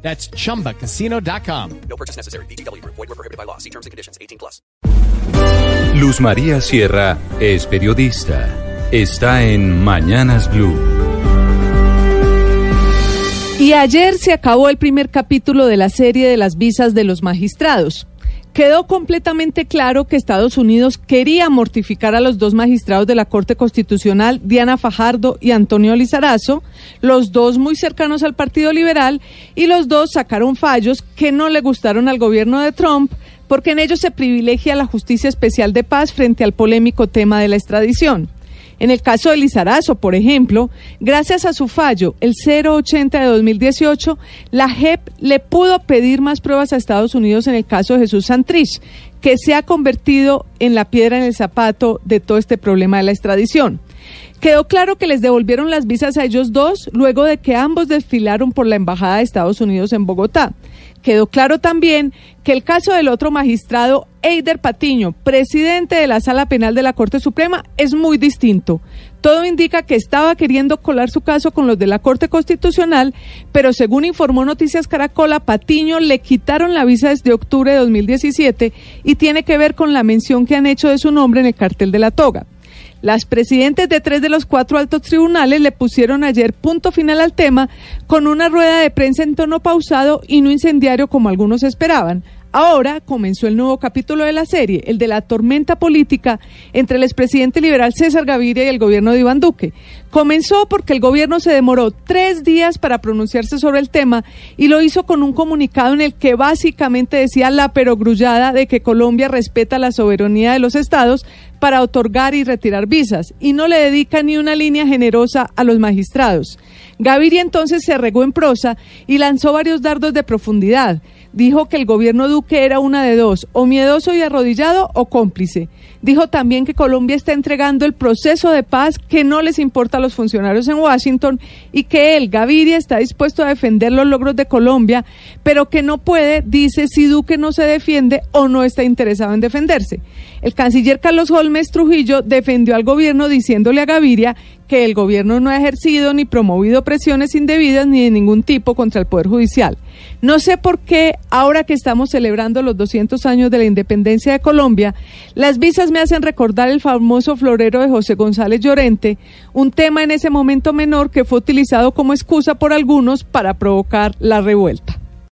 That's chumbacasino.com. No purchase necessary. BGW. Void were prohibited by law. See terms and conditions. 18 plus. Luz María Sierra es periodista. Está en Mañanas Blue. Y ayer se acabó el primer capítulo de la serie de las visas de los magistrados. Quedó completamente claro que Estados Unidos quería mortificar a los dos magistrados de la Corte Constitucional, Diana Fajardo y Antonio Lizarazo, los dos muy cercanos al Partido Liberal, y los dos sacaron fallos que no le gustaron al gobierno de Trump, porque en ellos se privilegia la justicia especial de paz frente al polémico tema de la extradición. En el caso de Lizarazo, por ejemplo, gracias a su fallo, el 080 de 2018, la JEP le pudo pedir más pruebas a Estados Unidos en el caso de Jesús Santrich, que se ha convertido en la piedra en el zapato de todo este problema de la extradición. Quedó claro que les devolvieron las visas a ellos dos luego de que ambos desfilaron por la Embajada de Estados Unidos en Bogotá. Quedó claro también que el caso del otro magistrado, Eider Patiño, presidente de la Sala Penal de la Corte Suprema, es muy distinto. Todo indica que estaba queriendo colar su caso con los de la Corte Constitucional, pero según informó Noticias Caracol, a Patiño le quitaron la visa desde octubre de 2017 y tiene que ver con la mención que han hecho de su nombre en el cartel de la toga. Las presidentes de tres de los cuatro altos tribunales le pusieron ayer punto final al tema con una rueda de prensa en tono pausado y no incendiario como algunos esperaban. Ahora comenzó el nuevo capítulo de la serie, el de la tormenta política entre el expresidente liberal César Gaviria y el gobierno de Iván Duque. Comenzó porque el gobierno se demoró tres días para pronunciarse sobre el tema y lo hizo con un comunicado en el que básicamente decía la perogrullada de que Colombia respeta la soberanía de los estados para otorgar y retirar visas y no le dedica ni una línea generosa a los magistrados. Gaviria entonces se regó en prosa y lanzó varios dardos de profundidad dijo que el gobierno Duque era una de dos, o miedoso y arrodillado o cómplice. Dijo también que Colombia está entregando el proceso de paz que no les importa a los funcionarios en Washington y que él, Gaviria, está dispuesto a defender los logros de Colombia, pero que no puede, dice, si Duque no se defiende o no está interesado en defenderse. El canciller Carlos Holmes Trujillo defendió al gobierno diciéndole a Gaviria que el gobierno no ha ejercido ni promovido presiones indebidas ni de ningún tipo contra el Poder Judicial. No sé por qué, ahora que estamos celebrando los 200 años de la independencia de Colombia, las visas me hacen recordar el famoso florero de José González Llorente, un tema en ese momento menor que fue utilizado como excusa por algunos para provocar la revuelta.